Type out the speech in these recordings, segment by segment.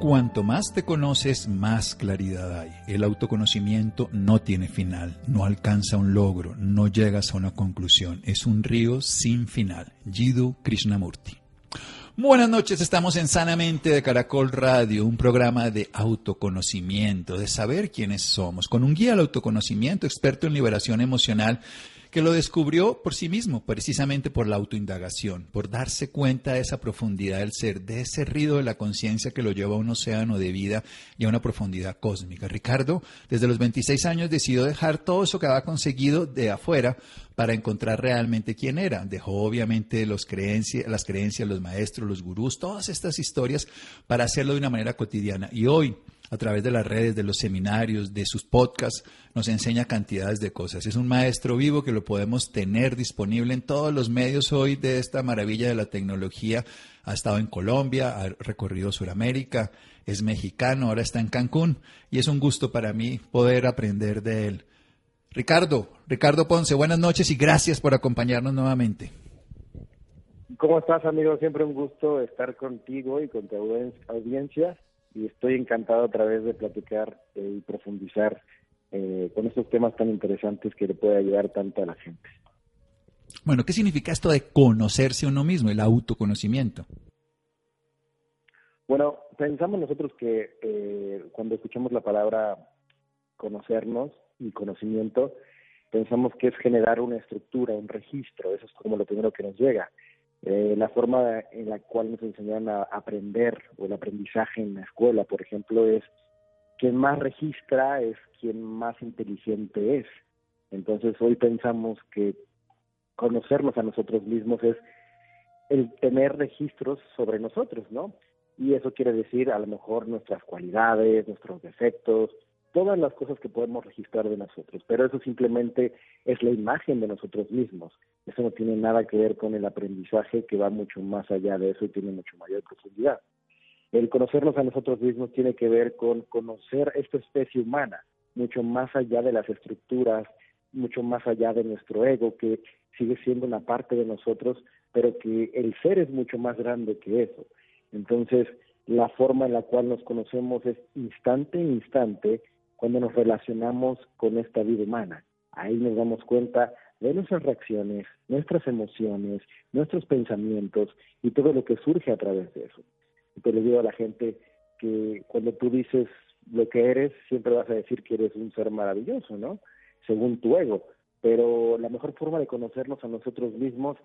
Cuanto más te conoces, más claridad hay. El autoconocimiento no tiene final, no alcanza un logro, no llegas a una conclusión. Es un río sin final. Jiddu Krishnamurti. Buenas noches, estamos en Sanamente de Caracol Radio, un programa de autoconocimiento, de saber quiénes somos, con un guía al autoconocimiento, experto en liberación emocional que lo descubrió por sí mismo, precisamente por la autoindagación, por darse cuenta de esa profundidad del ser, de ese río de la conciencia que lo lleva a un océano de vida y a una profundidad cósmica. Ricardo, desde los 26 años decidió dejar todo eso que había conseguido de afuera para encontrar realmente quién era. Dejó obviamente los creencias, las creencias, los maestros, los gurús, todas estas historias para hacerlo de una manera cotidiana. Y hoy, a través de las redes, de los seminarios, de sus podcasts, nos enseña cantidades de cosas. Es un maestro vivo que lo podemos tener disponible en todos los medios hoy de esta maravilla de la tecnología. Ha estado en Colombia, ha recorrido Sudamérica, es mexicano, ahora está en Cancún y es un gusto para mí poder aprender de él. Ricardo, Ricardo Ponce, buenas noches y gracias por acompañarnos nuevamente. ¿Cómo estás, amigo? Siempre un gusto estar contigo y con tu audiencia y estoy encantado otra vez de platicar eh, y profundizar eh, con estos temas tan interesantes que le puede ayudar tanto a la gente. Bueno, ¿qué significa esto de conocerse uno mismo, el autoconocimiento? Bueno, pensamos nosotros que eh, cuando escuchamos la palabra conocernos y conocimiento, pensamos que es generar una estructura, un registro, eso es como lo primero que nos llega. Eh, la forma en la cual nos enseñan a aprender o el aprendizaje en la escuela, por ejemplo, es quien más registra es quien más inteligente es. Entonces hoy pensamos que conocernos a nosotros mismos es el tener registros sobre nosotros, ¿no? Y eso quiere decir a lo mejor nuestras cualidades, nuestros defectos, todas las cosas que podemos registrar de nosotros, pero eso simplemente es la imagen de nosotros mismos. Eso no tiene nada que ver con el aprendizaje que va mucho más allá de eso y tiene mucho mayor profundidad. El conocernos a nosotros mismos tiene que ver con conocer esta especie humana, mucho más allá de las estructuras, mucho más allá de nuestro ego, que sigue siendo una parte de nosotros, pero que el ser es mucho más grande que eso. Entonces, la forma en la cual nos conocemos es instante en instante cuando nos relacionamos con esta vida humana. Ahí nos damos cuenta de nuestras reacciones, nuestras emociones, nuestros pensamientos y todo lo que surge a través de eso. Te le digo a la gente que cuando tú dices lo que eres, siempre vas a decir que eres un ser maravilloso, ¿no? Según tu ego. Pero la mejor forma de conocernos a nosotros mismos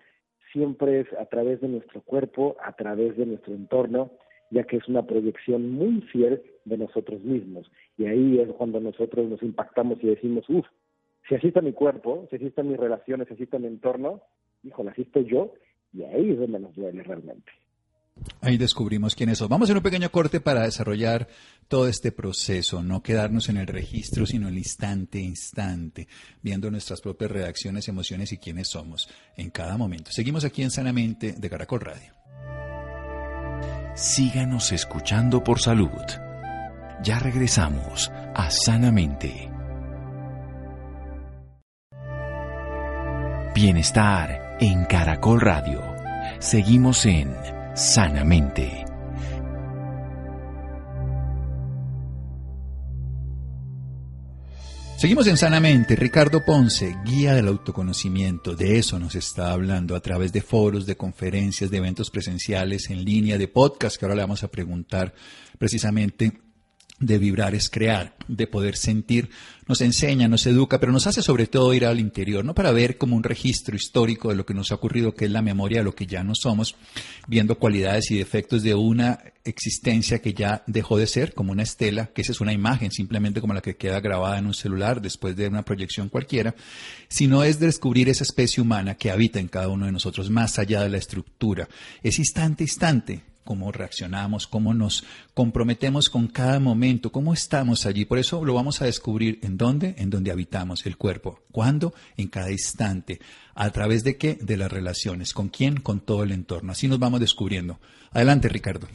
siempre es a través de nuestro cuerpo, a través de nuestro entorno, ya que es una proyección muy fiel de nosotros mismos. Y ahí es cuando nosotros nos impactamos y decimos, uff, si así mi cuerpo, si así están mis relaciones, si así mi entorno, híjole, así estoy yo, y ahí es donde nos duele realmente. Ahí descubrimos quiénes somos. Vamos a hacer un pequeño corte para desarrollar todo este proceso, no quedarnos en el registro, sino el instante, instante, viendo nuestras propias reacciones, emociones y quiénes somos en cada momento. Seguimos aquí en Sanamente de Caracol Radio síganos escuchando por salud. Ya regresamos a Sanamente. Bienestar en Caracol Radio. Seguimos en Sanamente. Seguimos en Sanamente. Ricardo Ponce, guía del autoconocimiento. De eso nos está hablando a través de foros, de conferencias, de eventos presenciales, en línea, de podcast, que ahora le vamos a preguntar precisamente de vibrar es crear, de poder sentir, nos enseña, nos educa, pero nos hace sobre todo ir al interior, no para ver como un registro histórico de lo que nos ha ocurrido, que es la memoria de lo que ya no somos, viendo cualidades y defectos de una existencia que ya dejó de ser, como una estela, que esa es una imagen simplemente como la que queda grabada en un celular después de una proyección cualquiera, sino es descubrir esa especie humana que habita en cada uno de nosotros, más allá de la estructura. Es instante, instante cómo reaccionamos, cómo nos comprometemos con cada momento, cómo estamos allí. Por eso lo vamos a descubrir en dónde, en donde habitamos el cuerpo. ¿Cuándo? En cada instante. ¿A través de qué? De las relaciones. ¿Con quién? Con todo el entorno. Así nos vamos descubriendo. Adelante, Ricardo.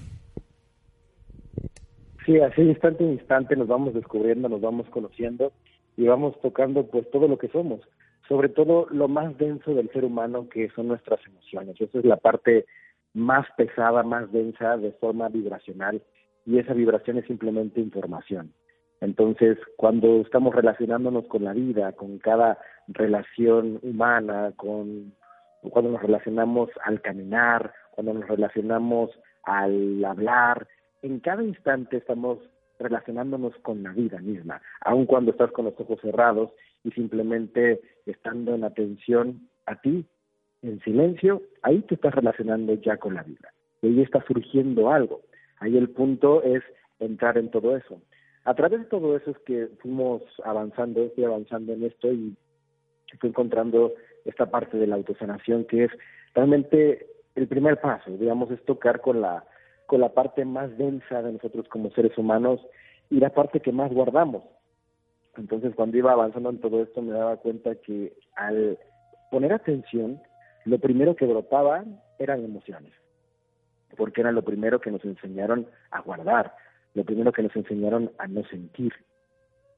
Sí, así instante en instante nos vamos descubriendo, nos vamos conociendo y vamos tocando pues todo lo que somos, sobre todo lo más denso del ser humano que son nuestras emociones. Esa es la parte más pesada, más densa de forma vibracional y esa vibración es simplemente información. Entonces, cuando estamos relacionándonos con la vida, con cada relación humana, con cuando nos relacionamos al caminar, cuando nos relacionamos al hablar, en cada instante estamos relacionándonos con la vida misma, aun cuando estás con los ojos cerrados y simplemente estando en atención a ti, en silencio, ahí te estás relacionando ya con la vida. Y ahí está surgiendo algo. Ahí el punto es entrar en todo eso. A través de todo eso es que fuimos avanzando, estoy avanzando en esto y estoy encontrando esta parte de la autosanación que es realmente el primer paso, digamos, es tocar con la, con la parte más densa de nosotros como seres humanos y la parte que más guardamos. Entonces, cuando iba avanzando en todo esto, me daba cuenta que al poner atención, lo primero que brotaba eran emociones, porque era lo primero que nos enseñaron a guardar, lo primero que nos enseñaron a no sentir.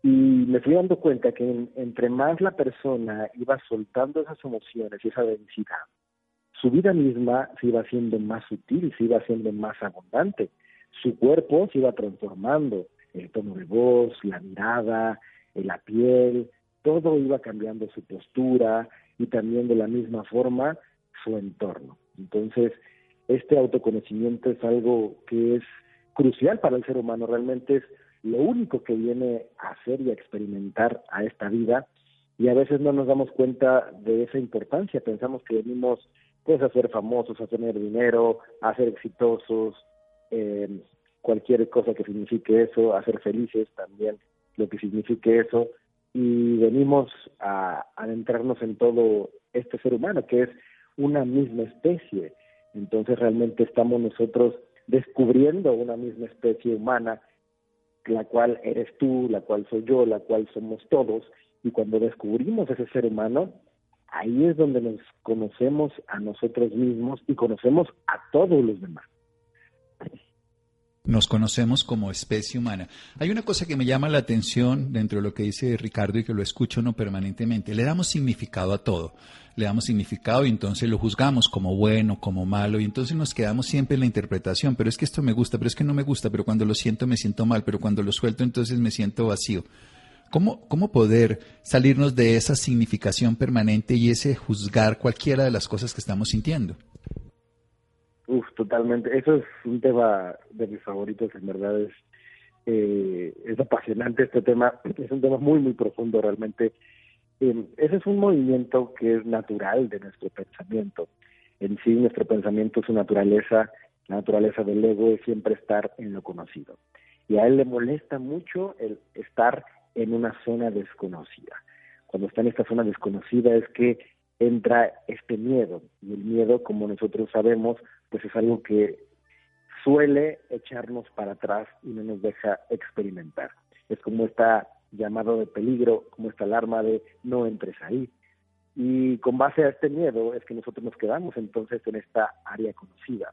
Y me fui dando cuenta que entre más la persona iba soltando esas emociones y esa densidad, su vida misma se iba haciendo más sutil, se iba haciendo más abundante. Su cuerpo se iba transformando, el tono de voz, la mirada, la piel, todo iba cambiando su postura, y también de la misma forma su entorno. Entonces, este autoconocimiento es algo que es crucial para el ser humano, realmente es lo único que viene a hacer y a experimentar a esta vida. Y a veces no nos damos cuenta de esa importancia, pensamos que venimos pues a ser famosos, a tener dinero, a ser exitosos, eh, cualquier cosa que signifique eso, a ser felices también, lo que signifique eso, y venimos a adentrarnos en todo este ser humano, que es una misma especie. Entonces realmente estamos nosotros descubriendo una misma especie humana, la cual eres tú, la cual soy yo, la cual somos todos, y cuando descubrimos ese ser humano, ahí es donde nos conocemos a nosotros mismos y conocemos a todos los demás nos conocemos como especie humana. Hay una cosa que me llama la atención dentro de lo que dice Ricardo y que lo escucho no permanentemente. Le damos significado a todo. Le damos significado y entonces lo juzgamos como bueno, como malo y entonces nos quedamos siempre en la interpretación. Pero es que esto me gusta, pero es que no me gusta, pero cuando lo siento me siento mal, pero cuando lo suelto entonces me siento vacío. ¿Cómo, cómo poder salirnos de esa significación permanente y ese juzgar cualquiera de las cosas que estamos sintiendo? Uf, totalmente. Eso es un tema de mis favoritos, en verdad es, eh, es apasionante este tema, es un tema muy, muy profundo realmente. Eh, ese es un movimiento que es natural de nuestro pensamiento. En sí, nuestro pensamiento, su naturaleza, la naturaleza del ego es siempre estar en lo conocido. Y a él le molesta mucho el estar en una zona desconocida. Cuando está en esta zona desconocida es que entra este miedo. Y el miedo, como nosotros sabemos, pues es algo que suele echarnos para atrás y no nos deja experimentar. Es como esta llamado de peligro, como esta alarma de no entres ahí. Y con base a este miedo es que nosotros nos quedamos entonces en esta área conocida.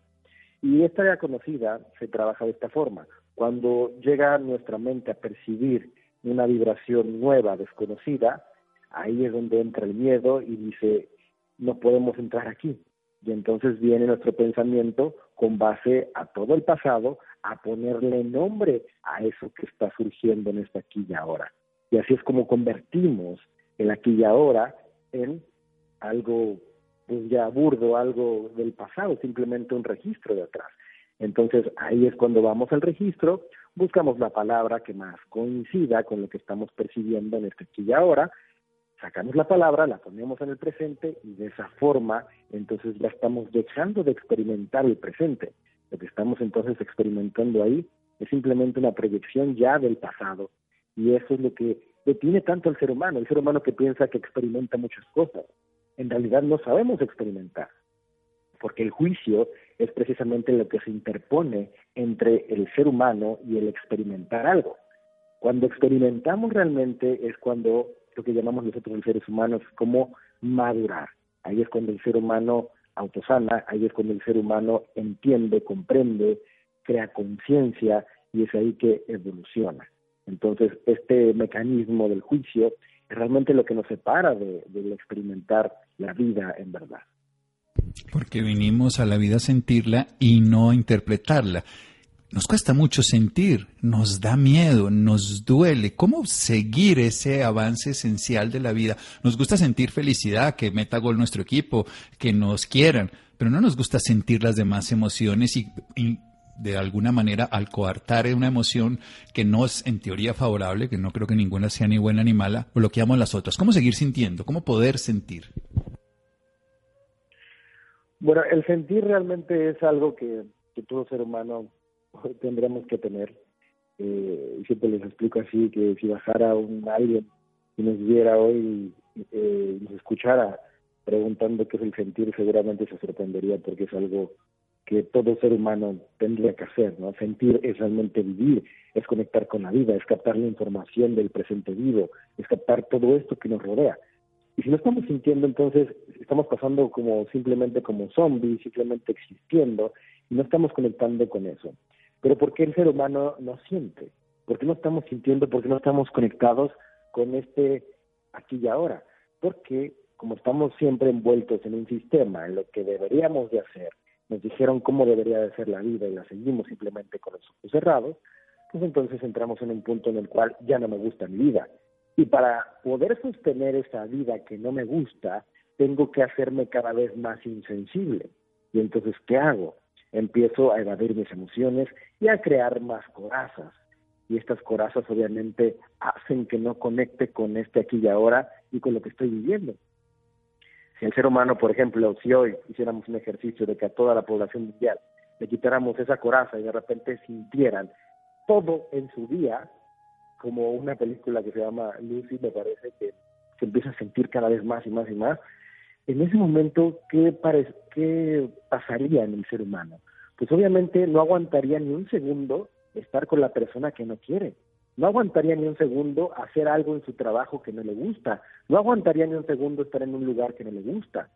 Y esta área conocida se trabaja de esta forma. Cuando llega nuestra mente a percibir una vibración nueva, desconocida, ahí es donde entra el miedo y dice, no podemos entrar aquí. Y entonces viene nuestro pensamiento con base a todo el pasado a ponerle nombre a eso que está surgiendo en esta aquí y ahora. Y así es como convertimos el aquí y ahora en algo pues ya burdo, algo del pasado, simplemente un registro de atrás. Entonces ahí es cuando vamos al registro, buscamos la palabra que más coincida con lo que estamos percibiendo en este aquí y ahora, sacamos la palabra, la ponemos en el presente y de esa forma entonces ya estamos dejando de experimentar el presente. Lo que estamos entonces experimentando ahí es simplemente una proyección ya del pasado y eso es lo que detiene tanto al ser humano, el ser humano que piensa que experimenta muchas cosas. En realidad no sabemos experimentar, porque el juicio es precisamente lo que se interpone entre el ser humano y el experimentar algo. Cuando experimentamos realmente es cuando lo que llamamos nosotros los seres humanos como madurar. Ahí es cuando el ser humano autosana, ahí es cuando el ser humano entiende, comprende, crea conciencia y es ahí que evoluciona. Entonces, este mecanismo del juicio es realmente lo que nos separa de, de experimentar la vida en verdad. Porque vinimos a la vida a sentirla y no a interpretarla. Nos cuesta mucho sentir, nos da miedo, nos duele. ¿Cómo seguir ese avance esencial de la vida? Nos gusta sentir felicidad, que meta gol nuestro equipo, que nos quieran, pero no nos gusta sentir las demás emociones y, de alguna manera al coartar una emoción que no es en teoría favorable, que no creo que ninguna sea ni buena ni mala, bloqueamos las otras. ¿Cómo seguir sintiendo? ¿Cómo poder sentir? Bueno, el sentir realmente es algo que, todo ser humano tendremos que tener. Eh, siempre les explico así, que si bajara un alguien y nos viera hoy eh, y nos escuchara preguntando qué es el sentir, seguramente se sorprendería porque es algo que todo ser humano tendría que hacer, ¿no? Sentir es realmente vivir, es conectar con la vida, es captar la información del presente vivo, es captar todo esto que nos rodea. Y si no estamos sintiendo, entonces estamos pasando como simplemente como zombies, simplemente existiendo, y no estamos conectando con eso. Pero ¿por qué el ser humano no siente? ¿Por qué no estamos sintiendo? ¿Por qué no estamos conectados con este aquí y ahora? Porque como estamos siempre envueltos en un sistema, en lo que deberíamos de hacer, nos dijeron cómo debería de ser la vida y la seguimos simplemente con los ojos cerrados, pues entonces entramos en un punto en el cual ya no me gusta mi vida, y para poder sostener esa vida que no me gusta, tengo que hacerme cada vez más insensible. Y entonces, ¿qué hago? Empiezo a evadir mis emociones y a crear más corazas. Y estas corazas obviamente hacen que no conecte con este aquí y ahora y con lo que estoy viviendo. Si el ser humano, por ejemplo, si hoy hiciéramos un ejercicio de que a toda la población mundial le quitáramos esa coraza y de repente sintieran todo en su día, como una película que se llama Lucy, me parece que se empieza a sentir cada vez más y más y más. En ese momento, ¿qué, ¿qué pasaría en el ser humano? Pues obviamente no aguantaría ni un segundo estar con la persona que no quiere. No aguantaría ni un segundo hacer algo en su trabajo que no le gusta. No aguantaría ni un segundo estar en un lugar que no le gusta.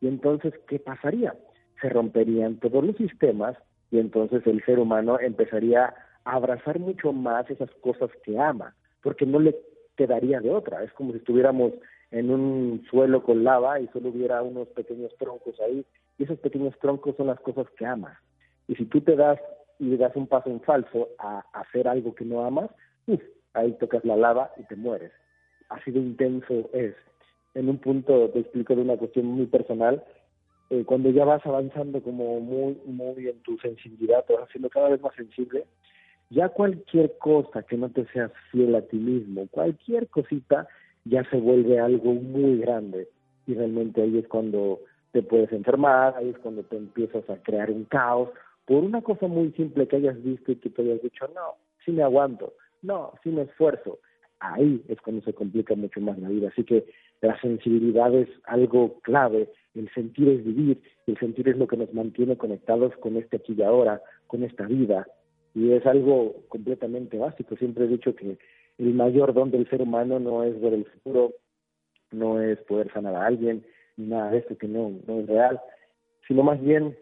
Y entonces, ¿qué pasaría? Se romperían todos los sistemas y entonces el ser humano empezaría abrazar mucho más esas cosas que ama, porque no le quedaría de otra. Es como si estuviéramos en un suelo con lava y solo hubiera unos pequeños troncos ahí, y esos pequeños troncos son las cosas que amas. Y si tú te das y das un paso en falso a hacer algo que no amas, ahí tocas la lava y te mueres. Así de intenso es. En un punto te explico de una cuestión muy personal, eh, cuando ya vas avanzando como muy, muy en tu sensibilidad, te vas haciendo cada vez más sensible, ya cualquier cosa que no te seas fiel a ti mismo, cualquier cosita ya se vuelve algo muy grande y realmente ahí es cuando te puedes enfermar, ahí es cuando te empiezas a crear un caos por una cosa muy simple que hayas visto y que te hayas dicho, no, sí me aguanto, no, sí me esfuerzo. Ahí es cuando se complica mucho más la vida. Así que la sensibilidad es algo clave, el sentir es vivir, el sentir es lo que nos mantiene conectados con este aquí y ahora, con esta vida, y es algo completamente básico. Siempre he dicho que el mayor don del ser humano no es ver el futuro, no es poder sanar a alguien, ni nada de esto que no, no es real, sino más bien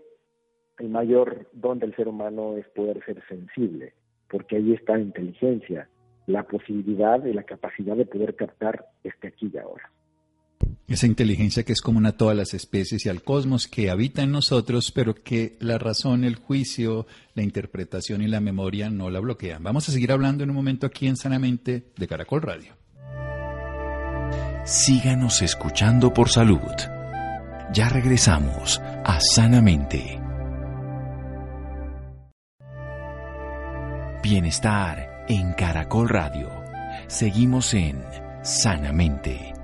el mayor don del ser humano es poder ser sensible, porque ahí está la inteligencia, la posibilidad y la capacidad de poder captar este aquí y ahora. Esa inteligencia que es común a todas las especies y al cosmos que habita en nosotros, pero que la razón, el juicio, la interpretación y la memoria no la bloquean. Vamos a seguir hablando en un momento aquí en Sanamente de Caracol Radio. Síganos escuchando por salud. Ya regresamos a Sanamente. Bienestar en Caracol Radio. Seguimos en Sanamente.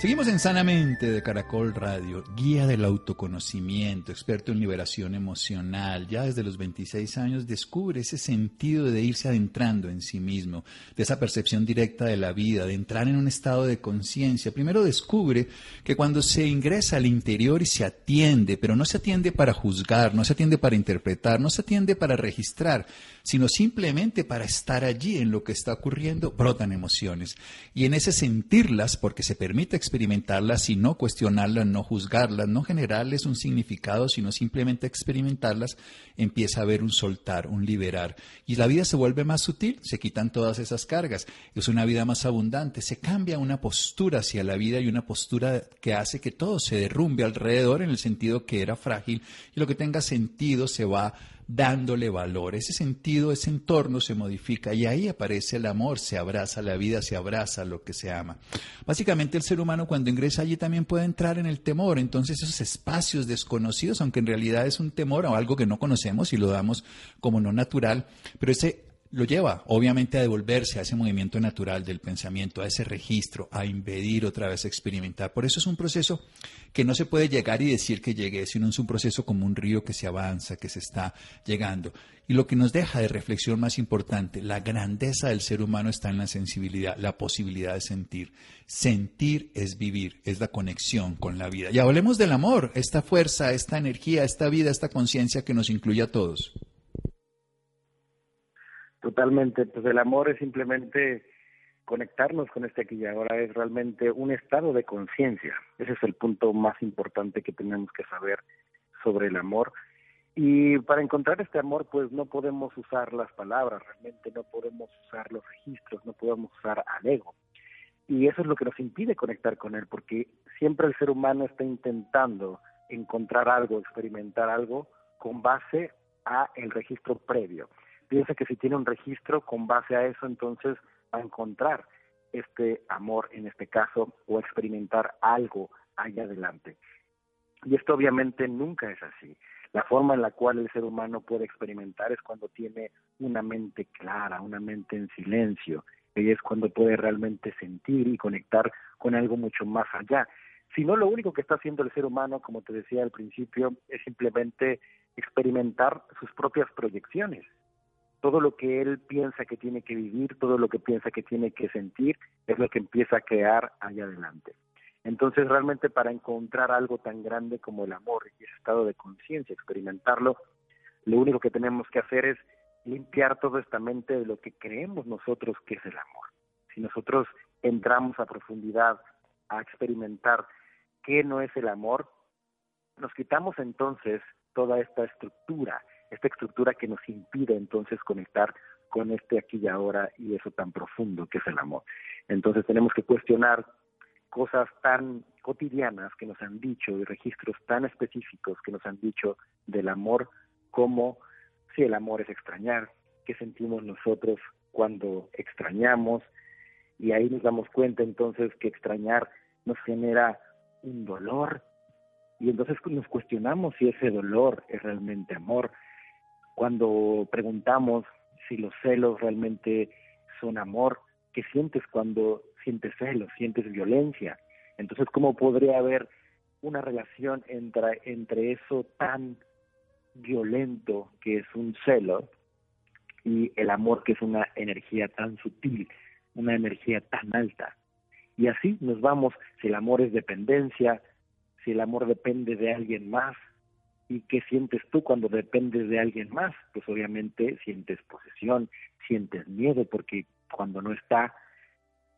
Seguimos en Sanamente de Caracol Radio, guía del autoconocimiento, experto en liberación emocional. Ya desde los 26 años descubre ese sentido de irse adentrando en sí mismo, de esa percepción directa de la vida, de entrar en un estado de conciencia. Primero descubre que cuando se ingresa al interior y se atiende, pero no se atiende para juzgar, no se atiende para interpretar, no se atiende para registrar, sino simplemente para estar allí en lo que está ocurriendo, brotan emociones. Y en ese sentirlas, porque se permite experimentarlas y no cuestionarlas, no juzgarlas, no generarles un significado, sino simplemente experimentarlas, empieza a haber un soltar, un liberar. Y la vida se vuelve más sutil, se quitan todas esas cargas, es una vida más abundante, se cambia una postura hacia la vida y una postura que hace que todo se derrumbe alrededor en el sentido que era frágil. Y lo que tenga sentido se va dándole valor. Ese sentido, ese entorno se modifica y ahí aparece el amor, se abraza la vida, se abraza lo que se ama. Básicamente el ser humano cuando ingresa allí también puede entrar en el temor, entonces esos espacios desconocidos, aunque en realidad es un temor o algo que no conocemos y lo damos como no natural, pero ese lo lleva obviamente a devolverse a ese movimiento natural del pensamiento, a ese registro, a impedir otra vez experimentar. Por eso es un proceso que no se puede llegar y decir que llegue, sino es un proceso como un río que se avanza, que se está llegando. Y lo que nos deja de reflexión más importante, la grandeza del ser humano está en la sensibilidad, la posibilidad de sentir. Sentir es vivir, es la conexión con la vida. Y hablemos del amor, esta fuerza, esta energía, esta vida, esta conciencia que nos incluye a todos. Totalmente, pues el amor es simplemente conectarnos con este aquí y ahora, es realmente un estado de conciencia. Ese es el punto más importante que tenemos que saber sobre el amor. Y para encontrar este amor, pues no podemos usar las palabras, realmente no podemos usar los registros, no podemos usar al ego. Y eso es lo que nos impide conectar con él, porque siempre el ser humano está intentando encontrar algo, experimentar algo con base a el registro previo piensa que si tiene un registro con base a eso, entonces va a encontrar este amor en este caso o experimentar algo allá adelante. Y esto obviamente nunca es así. La forma en la cual el ser humano puede experimentar es cuando tiene una mente clara, una mente en silencio, y es cuando puede realmente sentir y conectar con algo mucho más allá. Si no, lo único que está haciendo el ser humano, como te decía al principio, es simplemente experimentar sus propias proyecciones, todo lo que él piensa que tiene que vivir, todo lo que piensa que tiene que sentir, es lo que empieza a crear allá adelante. Entonces, realmente para encontrar algo tan grande como el amor y ese estado de conciencia, experimentarlo, lo único que tenemos que hacer es limpiar toda esta mente de lo que creemos nosotros que es el amor. Si nosotros entramos a profundidad a experimentar qué no es el amor, nos quitamos entonces toda esta estructura, esta estructura que nos impide entonces conectar con este aquí y ahora y eso tan profundo que es el amor. Entonces tenemos que cuestionar cosas tan cotidianas que nos han dicho y registros tan específicos que nos han dicho del amor como si el amor es extrañar, qué sentimos nosotros cuando extrañamos y ahí nos damos cuenta entonces que extrañar nos genera un dolor y entonces nos cuestionamos si ese dolor es realmente amor cuando preguntamos si los celos realmente son amor, ¿qué sientes cuando sientes celos, sientes violencia? Entonces, ¿cómo podría haber una relación entre, entre eso tan violento que es un celo y el amor que es una energía tan sutil, una energía tan alta? Y así nos vamos, si el amor es dependencia, si el amor depende de alguien más, ¿Y qué sientes tú cuando dependes de alguien más? Pues obviamente sientes posesión, sientes miedo, porque cuando no está,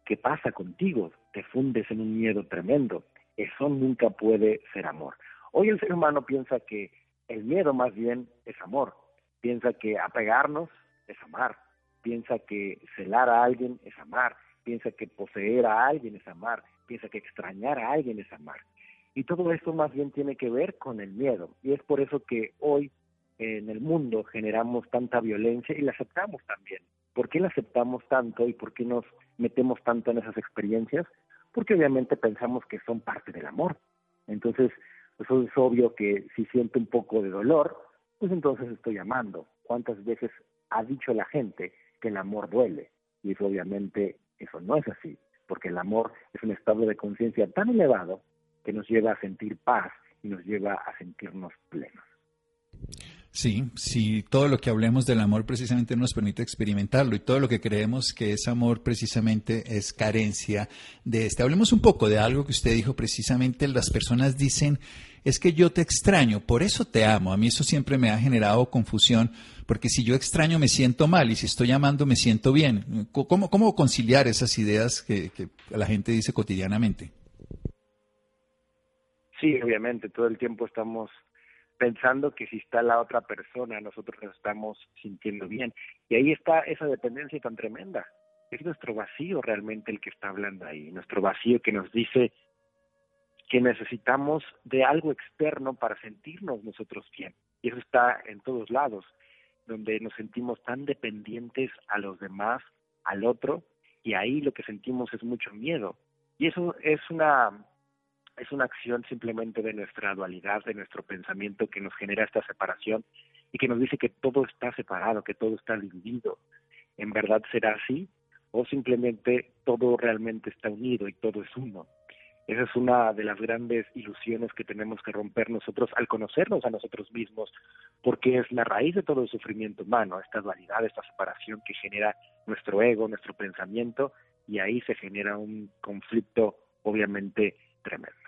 ¿qué pasa contigo? Te fundes en un miedo tremendo. Eso nunca puede ser amor. Hoy el ser humano piensa que el miedo más bien es amor. Piensa que apegarnos es amar. Piensa que celar a alguien es amar. Piensa que poseer a alguien es amar. Piensa que extrañar a alguien es amar. Y todo esto más bien tiene que ver con el miedo. Y es por eso que hoy en el mundo generamos tanta violencia y la aceptamos también. ¿Por qué la aceptamos tanto y por qué nos metemos tanto en esas experiencias? Porque obviamente pensamos que son parte del amor. Entonces, pues es obvio que si siento un poco de dolor, pues entonces estoy amando. ¿Cuántas veces ha dicho la gente que el amor duele? Y eso obviamente eso no es así porque el amor es un estado de conciencia tan elevado que nos lleva a sentir paz y nos lleva a sentirnos plenos. Sí, sí, todo lo que hablemos del amor precisamente nos permite experimentarlo y todo lo que creemos que es amor precisamente es carencia de este. Hablemos un poco de algo que usted dijo precisamente, las personas dicen, es que yo te extraño, por eso te amo. A mí eso siempre me ha generado confusión, porque si yo extraño me siento mal y si estoy amando me siento bien. ¿Cómo, cómo conciliar esas ideas que, que la gente dice cotidianamente? Sí, obviamente, todo el tiempo estamos pensando que si está la otra persona, nosotros nos estamos sintiendo bien. Y ahí está esa dependencia tan tremenda. Es nuestro vacío realmente el que está hablando ahí, nuestro vacío que nos dice que necesitamos de algo externo para sentirnos nosotros bien. Y eso está en todos lados, donde nos sentimos tan dependientes a los demás, al otro, y ahí lo que sentimos es mucho miedo. Y eso es una es una acción simplemente de nuestra dualidad, de nuestro pensamiento que nos genera esta separación y que nos dice que todo está separado, que todo está dividido. ¿En verdad será así? ¿O simplemente todo realmente está unido y todo es uno? Esa es una de las grandes ilusiones que tenemos que romper nosotros al conocernos a nosotros mismos, porque es la raíz de todo el sufrimiento humano, esta dualidad, esta separación que genera nuestro ego, nuestro pensamiento, y ahí se genera un conflicto obviamente tremendo.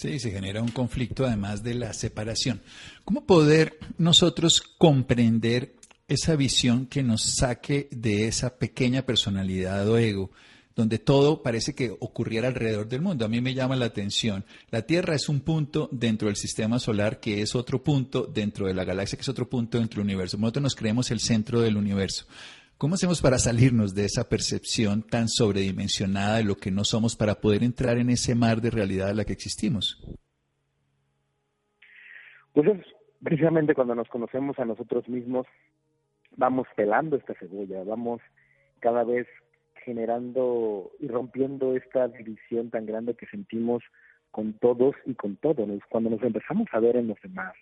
Sí, se genera un conflicto además de la separación. ¿Cómo poder nosotros comprender esa visión que nos saque de esa pequeña personalidad o ego, donde todo parece que ocurriera alrededor del mundo? A mí me llama la atención. La Tierra es un punto dentro del sistema solar que es otro punto dentro de la galaxia, que es otro punto dentro del universo. Nosotros nos creemos el centro del universo. ¿Cómo hacemos para salirnos de esa percepción tan sobredimensionada de lo que no somos para poder entrar en ese mar de realidad en la que existimos? Pues es precisamente cuando nos conocemos a nosotros mismos, vamos pelando esta cebolla, vamos cada vez generando y rompiendo esta división tan grande que sentimos con todos y con todo. Cuando nos empezamos a ver en los demás,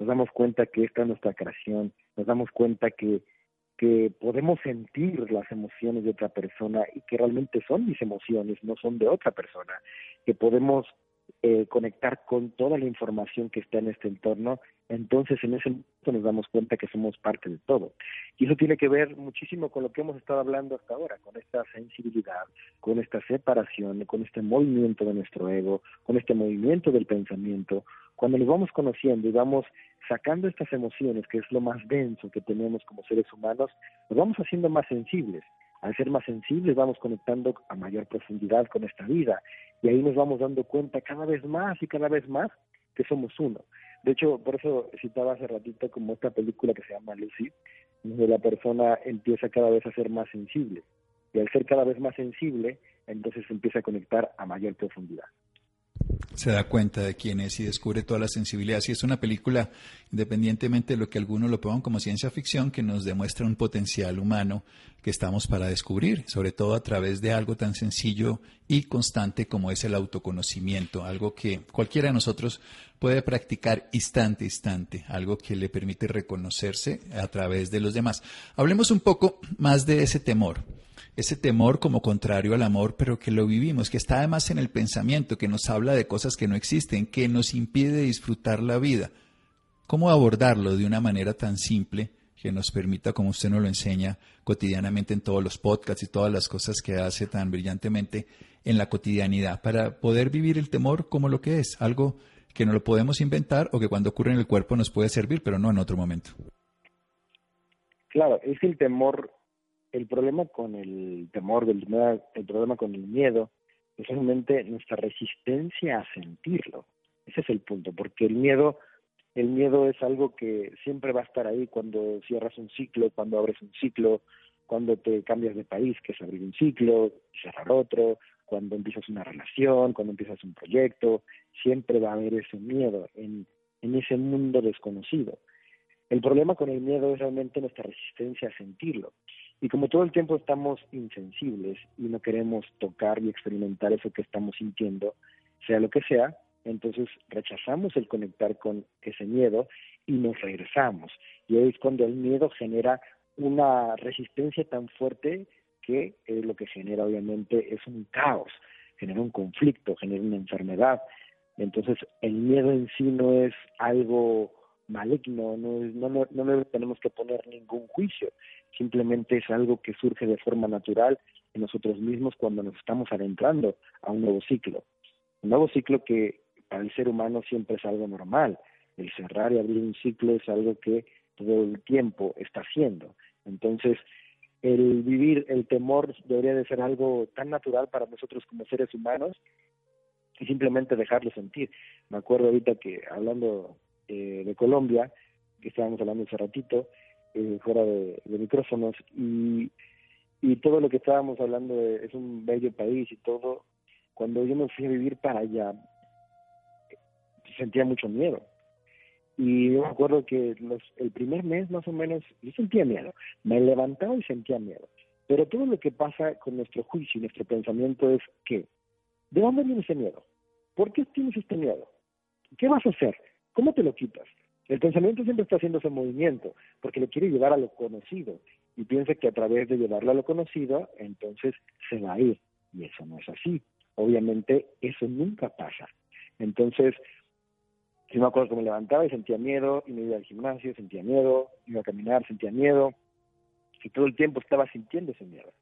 nos damos cuenta que esta es nuestra creación, nos damos cuenta que que podemos sentir las emociones de otra persona y que realmente son mis emociones, no son de otra persona, que podemos eh, conectar con toda la información que está en este entorno, entonces en ese momento nos damos cuenta que somos parte de todo. Y eso tiene que ver muchísimo con lo que hemos estado hablando hasta ahora, con esta sensibilidad, con esta separación, con este movimiento de nuestro ego, con este movimiento del pensamiento. Cuando nos vamos conociendo y vamos sacando estas emociones, que es lo más denso que tenemos como seres humanos, nos vamos haciendo más sensibles. Al ser más sensibles vamos conectando a mayor profundidad con esta vida y ahí nos vamos dando cuenta cada vez más y cada vez más que somos uno. De hecho, por eso citaba hace ratito como esta película que se llama Lucy, donde la persona empieza cada vez a ser más sensible. Y al ser cada vez más sensible, entonces empieza a conectar a mayor profundidad se da cuenta de quién es y descubre toda la sensibilidad. Si es una película, independientemente de lo que algunos lo pongan como ciencia ficción, que nos demuestra un potencial humano que estamos para descubrir, sobre todo a través de algo tan sencillo y constante como es el autoconocimiento, algo que cualquiera de nosotros puede practicar instante a instante, algo que le permite reconocerse a través de los demás. Hablemos un poco más de ese temor ese temor como contrario al amor, pero que lo vivimos, que está además en el pensamiento, que nos habla de cosas que no existen, que nos impide disfrutar la vida. ¿Cómo abordarlo de una manera tan simple que nos permita, como usted nos lo enseña cotidianamente en todos los podcasts y todas las cosas que hace tan brillantemente en la cotidianidad, para poder vivir el temor como lo que es, algo que no lo podemos inventar o que cuando ocurre en el cuerpo nos puede servir, pero no en otro momento? Claro, es el temor el problema con el temor, el, problema con el miedo, es realmente nuestra resistencia a sentirlo. Ese es el punto, porque el miedo, el miedo es algo que siempre va a estar ahí cuando cierras un ciclo, cuando abres un ciclo, cuando te cambias de país, que es abrir un ciclo, cerrar otro, cuando empiezas una relación, cuando empiezas un proyecto, siempre va a haber ese miedo en ese mundo desconocido. El problema con el miedo es realmente nuestra resistencia a sentirlo. Y como todo el tiempo estamos insensibles y no queremos tocar y experimentar eso que estamos sintiendo, sea lo que sea, entonces rechazamos el conectar con ese miedo y nos regresamos. Y ahí es cuando el miedo genera una resistencia tan fuerte que lo que genera obviamente es un caos, genera un conflicto, genera una enfermedad. Entonces el miedo en sí no es algo maligno, no, no, no, no tenemos que poner ningún juicio, simplemente es algo que surge de forma natural en nosotros mismos cuando nos estamos adentrando a un nuevo ciclo. Un nuevo ciclo que para el ser humano siempre es algo normal. El cerrar y abrir un ciclo es algo que todo el tiempo está haciendo. Entonces, el vivir el temor debería de ser algo tan natural para nosotros como seres humanos y simplemente dejarlo sentir. Me acuerdo ahorita que hablando eh, de Colombia, que estábamos hablando hace ratito, eh, fuera de, micrófonos, y, y todo lo que estábamos hablando es un bello país y todo, cuando yo me fui a vivir para allá, sentía mucho miedo. Y yo me acuerdo que los, el primer mes más o menos yo sentía miedo, me levantaba y sentía miedo. Pero todo lo que pasa con nuestro juicio y nuestro pensamiento es que, ¿de dónde viene ese miedo? ¿Por qué tienes este miedo? ¿Qué vas a hacer? ¿Cómo te lo quitas? El pensamiento siempre está haciendo ese movimiento porque le quiere llevar a lo conocido y piensa que a través de llevarlo a lo conocido, entonces se va a ir. Y eso no es así. Obviamente eso nunca pasa. Entonces, yo me acuerdo que me levantaba y sentía miedo, y me iba al gimnasio, sentía miedo, iba a caminar, sentía miedo, y todo el tiempo estaba sintiendo ese miedo.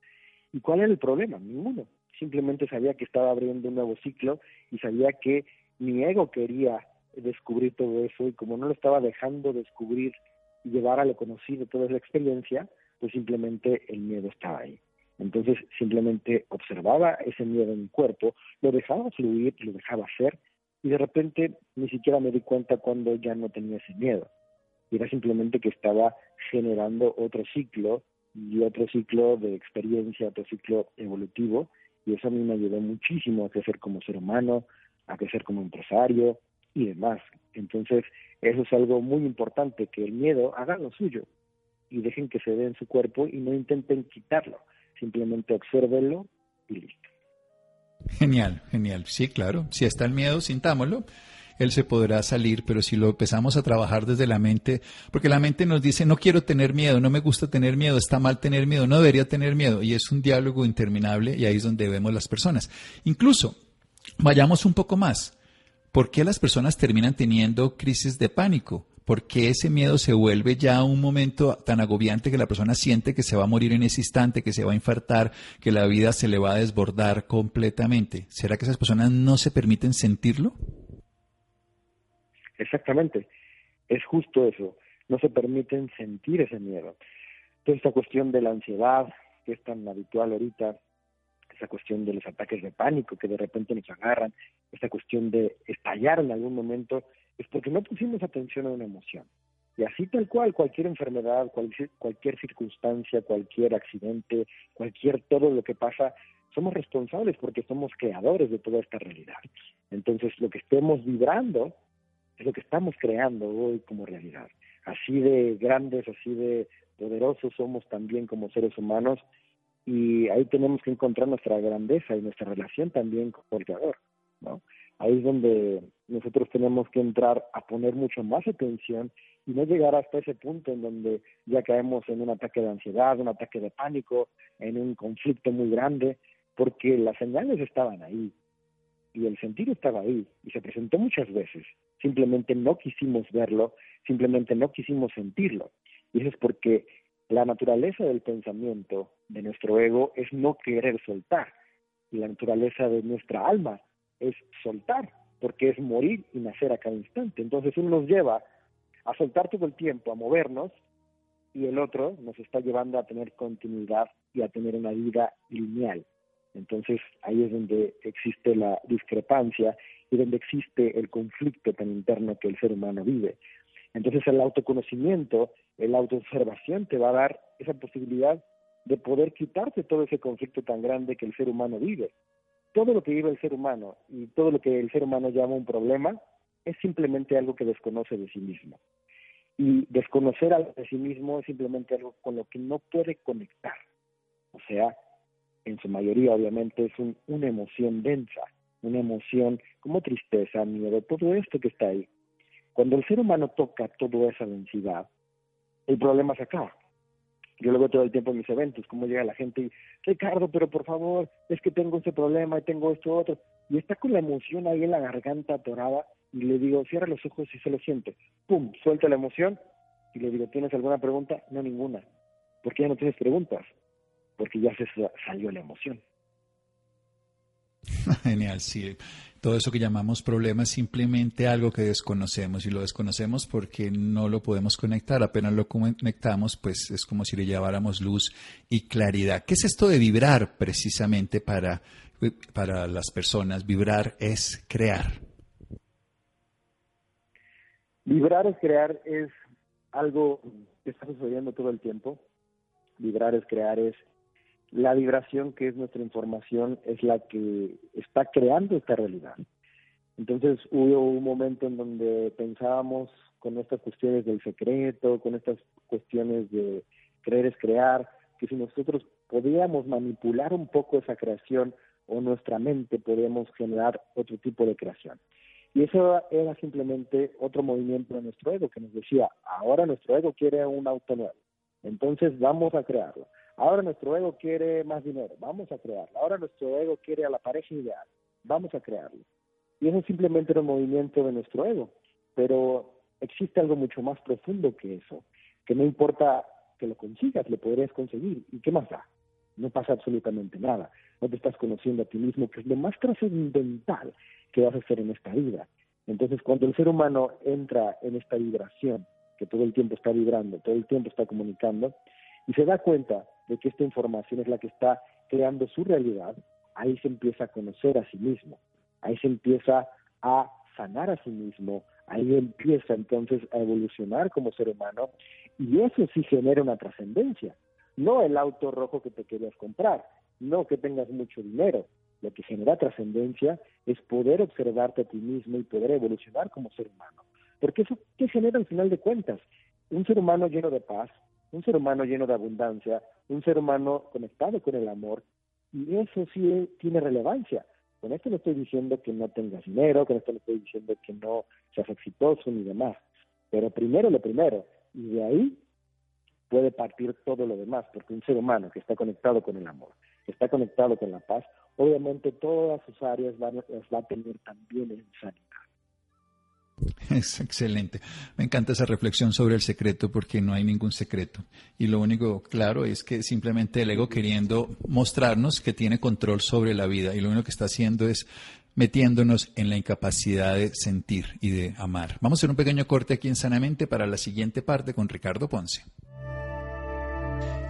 ¿Y cuál era el problema? Ninguno. Simplemente sabía que estaba abriendo un nuevo ciclo y sabía que mi ego quería descubrir todo eso y como no lo estaba dejando descubrir y llevar a lo conocido toda esa experiencia, pues simplemente el miedo estaba ahí. Entonces simplemente observaba ese miedo en mi cuerpo, lo dejaba fluir, lo dejaba ser y de repente ni siquiera me di cuenta cuando ya no tenía ese miedo. Era simplemente que estaba generando otro ciclo y otro ciclo de experiencia, otro ciclo evolutivo y eso a mí me ayudó muchísimo a crecer como ser humano, a crecer como empresario, y demás. Entonces, eso es algo muy importante, que el miedo haga lo suyo y dejen que se dé en su cuerpo y no intenten quitarlo, simplemente observenlo y listo. Genial, genial. Sí, claro, si está el miedo, sintámoslo. Él se podrá salir, pero si lo empezamos a trabajar desde la mente, porque la mente nos dice, no quiero tener miedo, no me gusta tener miedo, está mal tener miedo, no debería tener miedo, y es un diálogo interminable y ahí es donde vemos las personas. Incluso, vayamos un poco más. ¿Por qué las personas terminan teniendo crisis de pánico? ¿Por qué ese miedo se vuelve ya un momento tan agobiante que la persona siente que se va a morir en ese instante, que se va a infartar, que la vida se le va a desbordar completamente? ¿Será que esas personas no se permiten sentirlo? Exactamente, es justo eso, no se permiten sentir ese miedo. Toda esta cuestión de la ansiedad, que es tan habitual ahorita, esa cuestión de los ataques de pánico que de repente nos agarran, esta cuestión de estallar en algún momento, es porque no pusimos atención a una emoción. Y así tal cual, cualquier enfermedad, cualquier circunstancia, cualquier accidente, cualquier todo lo que pasa, somos responsables porque somos creadores de toda esta realidad. Entonces, lo que estemos vibrando es lo que estamos creando hoy como realidad. Así de grandes, así de poderosos somos también como seres humanos y ahí tenemos que encontrar nuestra grandeza y nuestra relación también con el creador, ¿no? Ahí es donde nosotros tenemos que entrar a poner mucho más atención y no llegar hasta ese punto en donde ya caemos en un ataque de ansiedad, un ataque de pánico, en un conflicto muy grande, porque las señales estaban ahí y el sentido estaba ahí y se presentó muchas veces. Simplemente no quisimos verlo, simplemente no quisimos sentirlo. Y eso es porque la naturaleza del pensamiento de nuestro ego es no querer soltar. Y la naturaleza de nuestra alma es soltar, porque es morir y nacer a cada instante. Entonces uno nos lleva a soltar todo el tiempo, a movernos, y el otro nos está llevando a tener continuidad y a tener una vida lineal. Entonces ahí es donde existe la discrepancia y donde existe el conflicto tan interno que el ser humano vive. Entonces el autoconocimiento, la autoobservación te va a dar esa posibilidad de poder quitarte todo ese conflicto tan grande que el ser humano vive. Todo lo que vive el ser humano y todo lo que el ser humano llama un problema es simplemente algo que desconoce de sí mismo. Y desconocer algo de sí mismo es simplemente algo con lo que no puede conectar. O sea, en su mayoría obviamente es una emoción densa, una emoción como tristeza, miedo, todo esto que está ahí. Cuando el ser humano toca toda esa densidad, el problema se acaba. Yo lo veo todo el tiempo en mis eventos, cómo llega la gente y, Ricardo, pero por favor, es que tengo este problema y tengo esto otro. Y está con la emoción ahí en la garganta atorada y le digo, cierra los ojos y se lo siente. Pum, suelta la emoción y le digo, ¿tienes alguna pregunta? No, ninguna. ¿Por qué ya no tienes preguntas? Porque ya se salió la emoción. Genial, sí. Todo eso que llamamos problema es simplemente algo que desconocemos y lo desconocemos porque no lo podemos conectar. Apenas lo conectamos, pues es como si le lleváramos luz y claridad. ¿Qué es esto de vibrar precisamente para, para las personas? Vibrar es crear. Vibrar es crear es algo que está sucediendo todo el tiempo. Vibrar es crear es la vibración que es nuestra información es la que está creando esta realidad. Entonces hubo un momento en donde pensábamos con estas cuestiones del secreto, con estas cuestiones de creer es crear, que si nosotros podíamos manipular un poco esa creación o nuestra mente podíamos generar otro tipo de creación. Y eso era simplemente otro movimiento de nuestro ego que nos decía, ahora nuestro ego quiere un auto nuevo, entonces vamos a crearlo. Ahora nuestro ego quiere más dinero, vamos a crearlo. Ahora nuestro ego quiere a la pareja ideal, vamos a crearlo. Y eso simplemente era un movimiento de nuestro ego. Pero existe algo mucho más profundo que eso, que no importa que lo consigas, lo podrías conseguir. ¿Y qué más da? No pasa absolutamente nada. No te estás conociendo a ti mismo, que es lo más trascendental que vas a hacer en esta vida. Entonces, cuando el ser humano entra en esta vibración, que todo el tiempo está vibrando, todo el tiempo está comunicando, y se da cuenta de que esta información es la que está creando su realidad, ahí se empieza a conocer a sí mismo, ahí se empieza a sanar a sí mismo, ahí empieza entonces a evolucionar como ser humano y eso sí genera una trascendencia, no el auto rojo que te querías comprar, no que tengas mucho dinero, lo que genera trascendencia es poder observarte a ti mismo y poder evolucionar como ser humano. Porque eso, ¿qué genera al final de cuentas? Un ser humano lleno de paz, un ser humano lleno de abundancia, un ser humano conectado con el amor, y eso sí tiene relevancia. Con esto no estoy diciendo que no tengas dinero, con esto no estoy diciendo que no seas exitoso ni demás, pero primero lo primero, y de ahí puede partir todo lo demás, porque un ser humano que está conectado con el amor, que está conectado con la paz, obviamente todas sus áreas van, las va a tener también en sanidad. Es excelente. Me encanta esa reflexión sobre el secreto porque no hay ningún secreto. Y lo único claro es que simplemente el ego queriendo mostrarnos que tiene control sobre la vida y lo único que está haciendo es metiéndonos en la incapacidad de sentir y de amar. Vamos a hacer un pequeño corte aquí en Sanamente para la siguiente parte con Ricardo Ponce.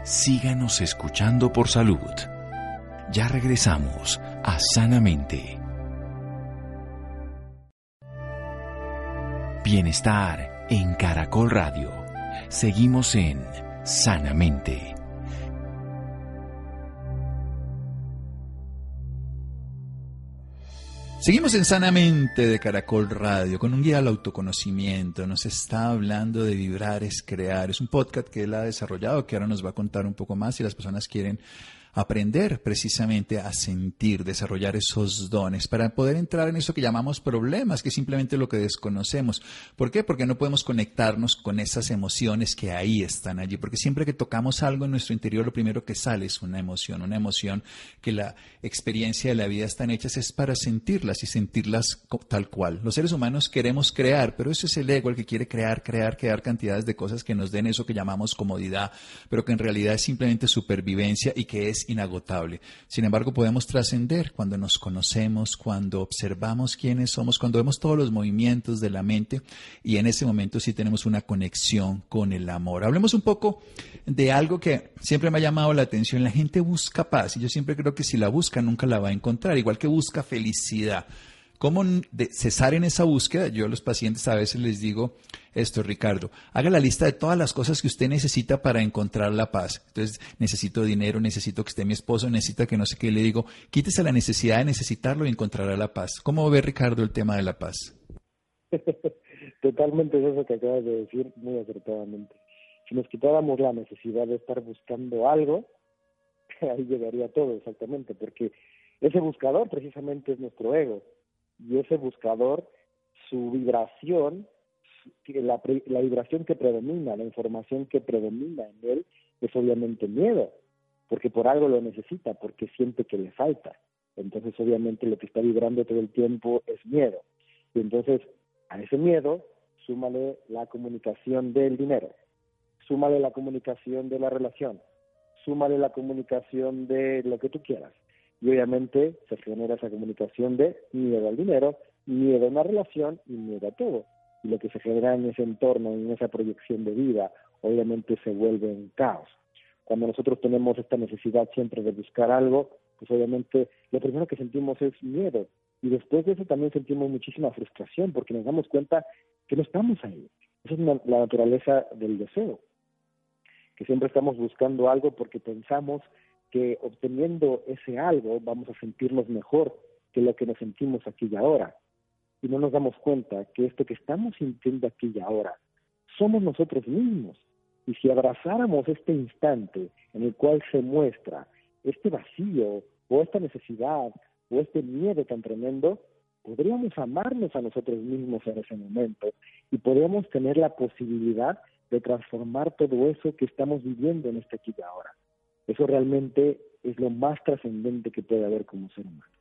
Síganos escuchando por salud. Ya regresamos a Sanamente. Bienestar en Caracol Radio. Seguimos en Sanamente. Seguimos en Sanamente de Caracol Radio con un guía al autoconocimiento. Nos está hablando de vibrar es crear. Es un podcast que él ha desarrollado que ahora nos va a contar un poco más si las personas quieren aprender precisamente a sentir, desarrollar esos dones, para poder entrar en eso que llamamos problemas, que es simplemente lo que desconocemos. ¿Por qué? Porque no podemos conectarnos con esas emociones que ahí están allí, porque siempre que tocamos algo en nuestro interior, lo primero que sale es una emoción, una emoción que la experiencia de la vida están hechas es para sentirlas y sentirlas tal cual. Los seres humanos queremos crear, pero ese es el ego el que quiere crear, crear, crear cantidades de cosas que nos den eso que llamamos comodidad, pero que en realidad es simplemente supervivencia y que es inagotable. Sin embargo, podemos trascender cuando nos conocemos, cuando observamos quiénes somos, cuando vemos todos los movimientos de la mente y en ese momento sí tenemos una conexión con el amor. Hablemos un poco de algo que siempre me ha llamado la atención. La gente busca paz y yo siempre creo que si la busca nunca la va a encontrar, igual que busca felicidad. ¿Cómo cesar en esa búsqueda? Yo a los pacientes a veces les digo esto, Ricardo, haga la lista de todas las cosas que usted necesita para encontrar la paz. Entonces, necesito dinero, necesito que esté mi esposo, necesita que no sé qué. Le digo, quítese la necesidad de necesitarlo y encontrará la paz. ¿Cómo ve, Ricardo, el tema de la paz? Totalmente eso que acabas de decir, muy acertadamente. Si nos quitáramos la necesidad de estar buscando algo, ahí llegaría todo exactamente, porque ese buscador precisamente es nuestro ego y ese buscador, su vibración, la, vibración que predomina, la información que predomina en él, es obviamente miedo, porque por algo lo necesita, porque siente que le falta. Entonces obviamente lo que está vibrando todo el tiempo es miedo. Y entonces a ese miedo súmale la comunicación del dinero, súmale la comunicación de la relación, súmale la comunicación de lo que tú quieras. Y obviamente se genera esa comunicación de miedo al dinero, miedo a una relación y miedo a todo. Y lo que se genera en ese entorno, en esa proyección de vida, obviamente se vuelve un caos. Cuando nosotros tenemos esta necesidad siempre de buscar algo, pues obviamente lo primero que sentimos es miedo. Y después de eso también sentimos muchísima frustración porque nos damos cuenta que no estamos ahí. Esa es la naturaleza del deseo, que siempre estamos buscando algo porque pensamos que obteniendo ese algo vamos a sentirnos mejor que lo que nos sentimos aquí y ahora. Y no nos damos cuenta que esto que estamos sintiendo aquí y ahora somos nosotros mismos. Y si abrazáramos este instante en el cual se muestra este vacío o esta necesidad o este miedo tan tremendo, podríamos amarnos a nosotros mismos en ese momento y podríamos tener la posibilidad de transformar todo eso que estamos viviendo en este aquí y ahora. Eso realmente es lo más trascendente que puede haber como ser humano.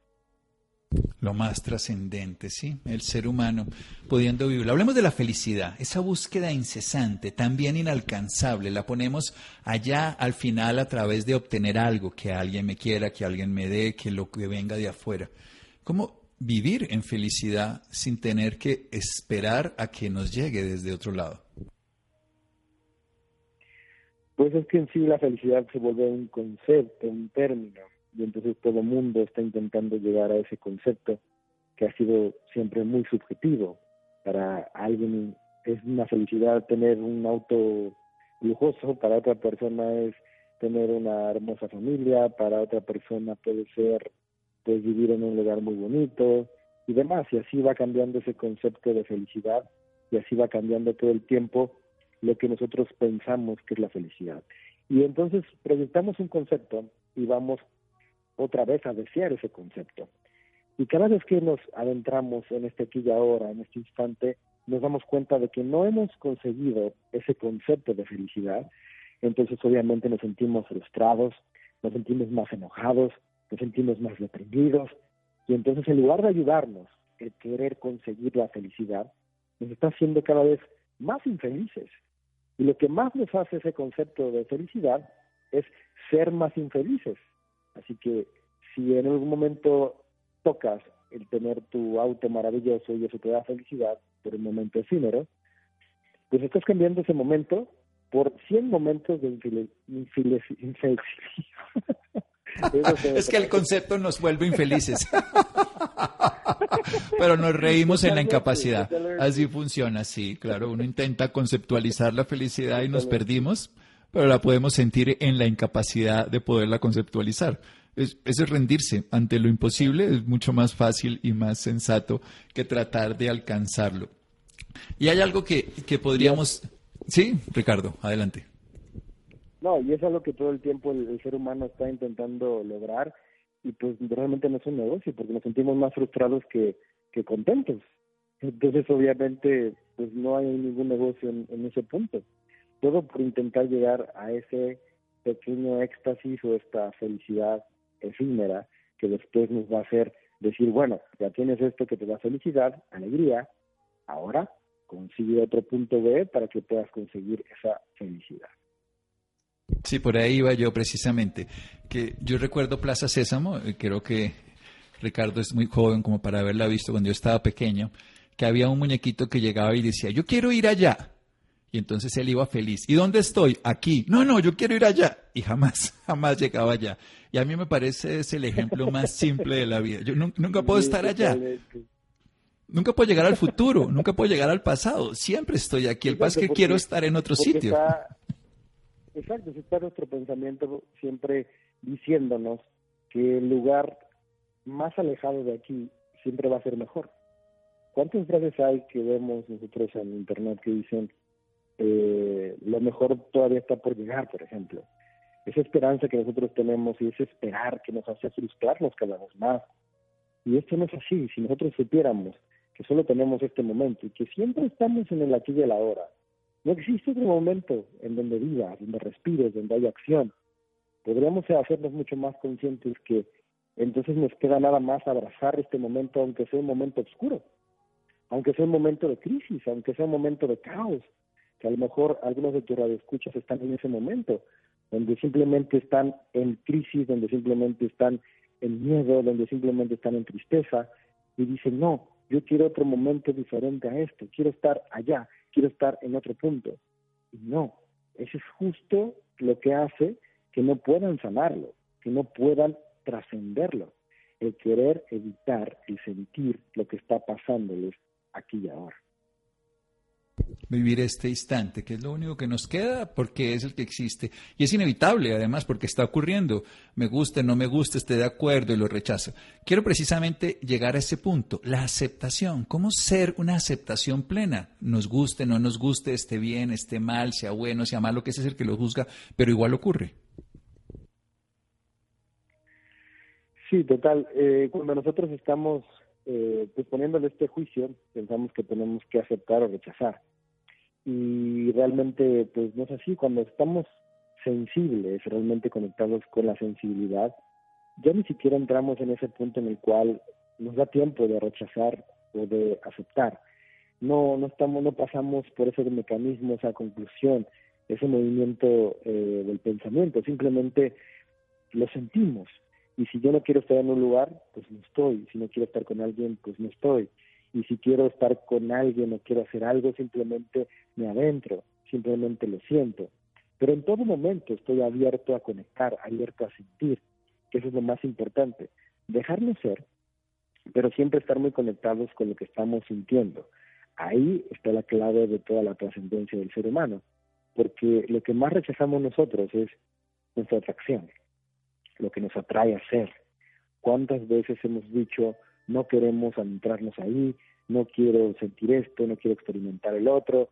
Lo más trascendente, sí, el ser humano pudiendo vivir. Hablemos de la felicidad, esa búsqueda incesante, también inalcanzable, la ponemos allá al final a través de obtener algo, que alguien me quiera, que alguien me dé, que lo que venga de afuera. ¿Cómo vivir en felicidad sin tener que esperar a que nos llegue desde otro lado? Pues es que en sí la felicidad se vuelve un concepto, un término, y entonces todo mundo está intentando llegar a ese concepto que ha sido siempre muy subjetivo. Para alguien es una felicidad tener un auto lujoso, para otra persona es tener una hermosa familia, para otra persona puede ser pues vivir en un lugar muy bonito y demás, y así va cambiando ese concepto de felicidad y así va cambiando todo el tiempo lo que nosotros pensamos que es la felicidad. Y entonces proyectamos un concepto y vamos otra vez a desear ese concepto. Y cada vez que nos adentramos en este aquí y ahora, en este instante, nos damos cuenta de que no hemos conseguido ese concepto de felicidad, entonces obviamente nos sentimos frustrados, nos sentimos más enojados, nos sentimos más deprimidos, y entonces en lugar de ayudarnos el querer conseguir la felicidad, nos está haciendo cada vez más infelices. Y lo que más nos hace ese concepto de felicidad es ser más infelices. Así que si en algún momento tocas el tener tu auto maravilloso y eso te da felicidad por un momento efímero, pues estás cambiando ese momento por 100 momentos de infelicidad. Es que el concepto nos vuelve infelices. Pero nos reímos en la incapacidad. Así funciona, sí, claro. Uno intenta conceptualizar la felicidad y nos perdimos, pero la podemos sentir en la incapacidad de poderla conceptualizar. Es, eso es rendirse ante lo imposible, es mucho más fácil y más sensato que tratar de alcanzarlo. Y hay algo que, que podríamos... Sí, Ricardo, adelante. No, y es algo que todo el tiempo el, ser humano está intentando lograr y pues realmente no es un negocio porque nos sentimos más frustrados que, que contentos. Entonces obviamente pues no hay ningún negocio en, en ese punto. Todo por intentar llegar a ese pequeño éxtasis o esta felicidad efímera que después nos va a hacer decir, bueno, ya tienes esto que te da felicidad, alegría, ahora consigue otro punto B para que puedas conseguir esa felicidad. Sí, por ahí iba yo precisamente. Que yo recuerdo Plaza Sésamo, eh, creo que Ricardo es muy joven como para haberla visto cuando yo estaba pequeño, que había un muñequito que llegaba y decía, yo quiero ir allá. Y entonces él iba feliz. ¿Y dónde estoy? Aquí. No, no, yo quiero ir allá. Y jamás, jamás llegaba allá. Y a mí me parece es el ejemplo más simple de la vida. Yo nunca puedo estar allá. Nunca puedo llegar al futuro, nunca puedo llegar al pasado. Siempre estoy aquí. El es que quiero estar en otro sitio. Exacto, está nuestro pensamiento siempre diciéndonos que el lugar más alejado de aquí siempre va a ser mejor. ¿Cuántas veces hay que vemos nosotros en Internet que dicen eh, lo mejor todavía está por llegar, por ejemplo? Esa esperanza que nosotros tenemos y ese esperar que nos hace frustrarnos cada vez más. Y esto no es así. Si nosotros supiéramos que solo tenemos este momento y que siempre estamos en el aquí y el ahora, No existe otro momento en donde vivas, donde respires, donde hay acción. Podríamos hacernos mucho más conscientes que entonces nos queda nada más abrazar este momento, aunque sea un momento oscuro, aunque sea un momento de crisis, aunque sea un momento de caos, que a lo mejor algunos de tus radioescuchas están en ese momento, donde simplemente están en crisis, donde simplemente están en miedo, donde simplemente están en tristeza, y dicen, no, yo quiero otro momento diferente a esto, quiero estar allá, quiero estar en otro punto. Y no, eso es justo lo que hace que no puedan sanarlo, que no puedan trascenderlo, el querer evitar el sentir lo que está pasándoles aquí y ahora vivir este instante, que es lo único que nos queda porque es el que existe. Y es inevitable, además, porque está ocurriendo. Me guste, no me guste, esté de acuerdo y lo rechazo. Quiero precisamente llegar a ese punto, la aceptación. ¿Cómo ser una aceptación plena? Nos guste, no nos guste, esté bien, esté mal, sea bueno, sea malo, que ese es el que lo juzga, pero igual ocurre. Sí, total. Eh, cuando nosotros estamos eh, pues poniéndole este juicio, pensamos que tenemos que aceptar o rechazar y realmente pues no es así. Cuando estamos sensibles realmente conectados con la sensibilidad ya ni siquiera entramos en ese punto en el cual nos da tiempo de rechazar o de aceptar. No no estamos no pasamos por ese mecanismo esa conclusión ese movimiento eh, del pensamiento. Simplemente lo sentimos. Y si yo no quiero estar en un lugar pues no estoy. Si no quiero estar con alguien pues no estoy y si quiero estar con alguien o quiero hacer algo, simplemente me adentro, simplemente lo siento. Pero en todo momento estoy abierto a conectar, abierto a sentir, que eso es lo más importante. Dejarlo ser, pero siempre estar muy conectados con lo que estamos sintiendo. Ahí está la clave de toda la trascendencia del ser humano, porque lo que más rechazamos nosotros es nuestra atracción, lo que nos atrae a ser. ¿Cuántas veces hemos dicho, no queremos adentrarnos ahí, no quiero sentir esto, no quiero experimentar el otro,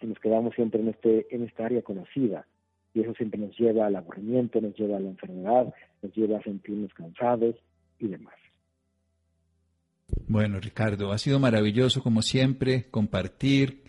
y nos quedamos siempre en, este, en esta área conocida. Y eso siempre nos lleva al aburrimiento, nos lleva a la enfermedad, nos lleva a sentirnos cansados y demás. Bueno, Ricardo, ha sido maravilloso como siempre compartir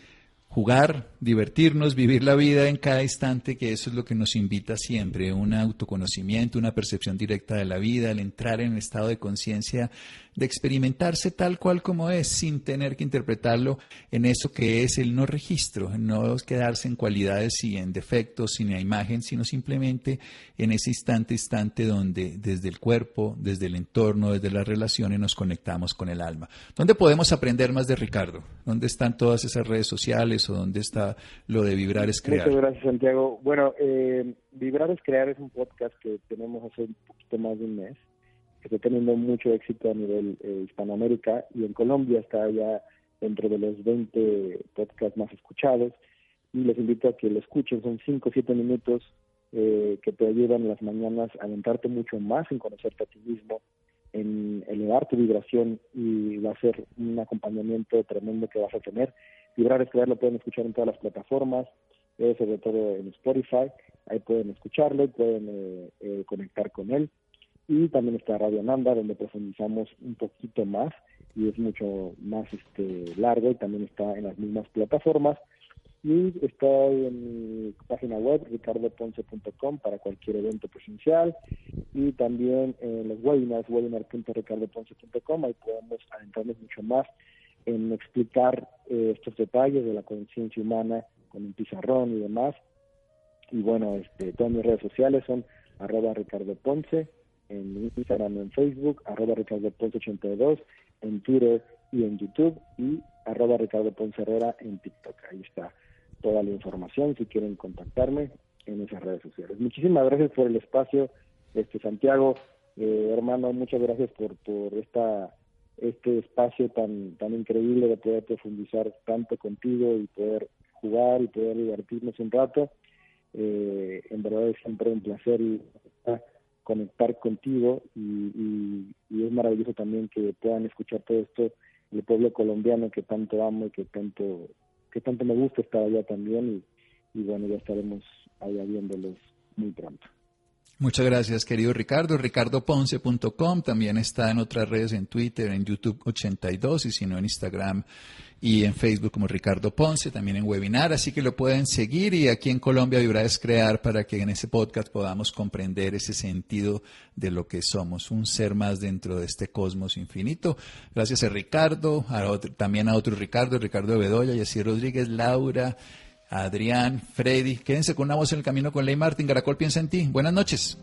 jugar, divertirnos, vivir la vida en cada instante, que eso es lo que nos invita siempre, un autoconocimiento, una percepción directa de la vida, el entrar en el estado de conciencia de experimentarse tal cual como es, sin tener que interpretarlo en eso que es el no registro, no quedarse en cualidades y en defectos, sin la imagen, sino simplemente en ese instante, instante donde desde el cuerpo, desde el entorno, desde las relaciones nos conectamos con el alma. ¿Dónde podemos aprender más de Ricardo? ¿Dónde están todas esas redes sociales o dónde está lo de Vibrar es Crear? Muchas gracias, Santiago. Bueno, eh, Vibrar es Crear es un podcast que tenemos hace un poquito más de un mes que está teniendo mucho éxito a nivel eh, Hispanoamérica y en Colombia está ya dentro de los 20 podcasts más escuchados y les invito a que lo escuchen, son 5 o 7 minutos eh, que te ayudan las mañanas a alentarte mucho más en conocerte a ti mismo, en elevar tu vibración y va a ser un acompañamiento tremendo que vas a tener. Vibrar Estudiar lo pueden escuchar en todas las plataformas, eh, sobre todo en Spotify, ahí pueden escucharlo y pueden conectar con él y también está Radio Nanda donde profundizamos un poquito más y es mucho más este largo y también está en las mismas plataformas y está en mi página web ricardoponce.com para cualquier evento presencial. Y también en los webinars webinar.ricardoponce.com ahí podemos adentrarnos mucho más en explicar eh, estos detalles de la conciencia humana con un pizarrón y demás. Y bueno este todas mis redes sociales son arroba ricardo ponce en Instagram, en Facebook, arroba Ricardo Ponce 82, en Twitter y en YouTube y arroba Ricardo Ponce Herrera en TikTok. Ahí está toda la información si quieren contactarme en esas redes sociales. Muchísimas gracias por el espacio, este Santiago, eh, hermano, muchas gracias por, por esta este espacio tan tan increíble de poder profundizar tanto contigo y poder jugar y poder divertirnos un rato. Eh, en verdad es siempre un placer conectar contigo y, es maravilloso también que puedan escuchar todo esto el pueblo colombiano que tanto amo y que tanto que tanto me gusta estar allá también y, bueno ya estaremos allá viéndolos muy pronto Muchas gracias, querido Ricardo. RicardoPonce.com también está en otras redes, en Twitter, en YouTube 82 y si no en Instagram y en Facebook como Ricardo Ponce, también en webinar, así que lo pueden seguir y aquí en Colombia Vibra es crear para que en ese podcast podamos comprender ese sentido de lo que somos, un ser más dentro de este cosmos infinito. Gracias a Ricardo, también a otro Ricardo, Ricardo Bedoya, Yacir Rodríguez, Laura, Adrián, Freddy. Quédense con una voz en el camino con Ley Martín. Garacol piensa en ti. Buenas noches.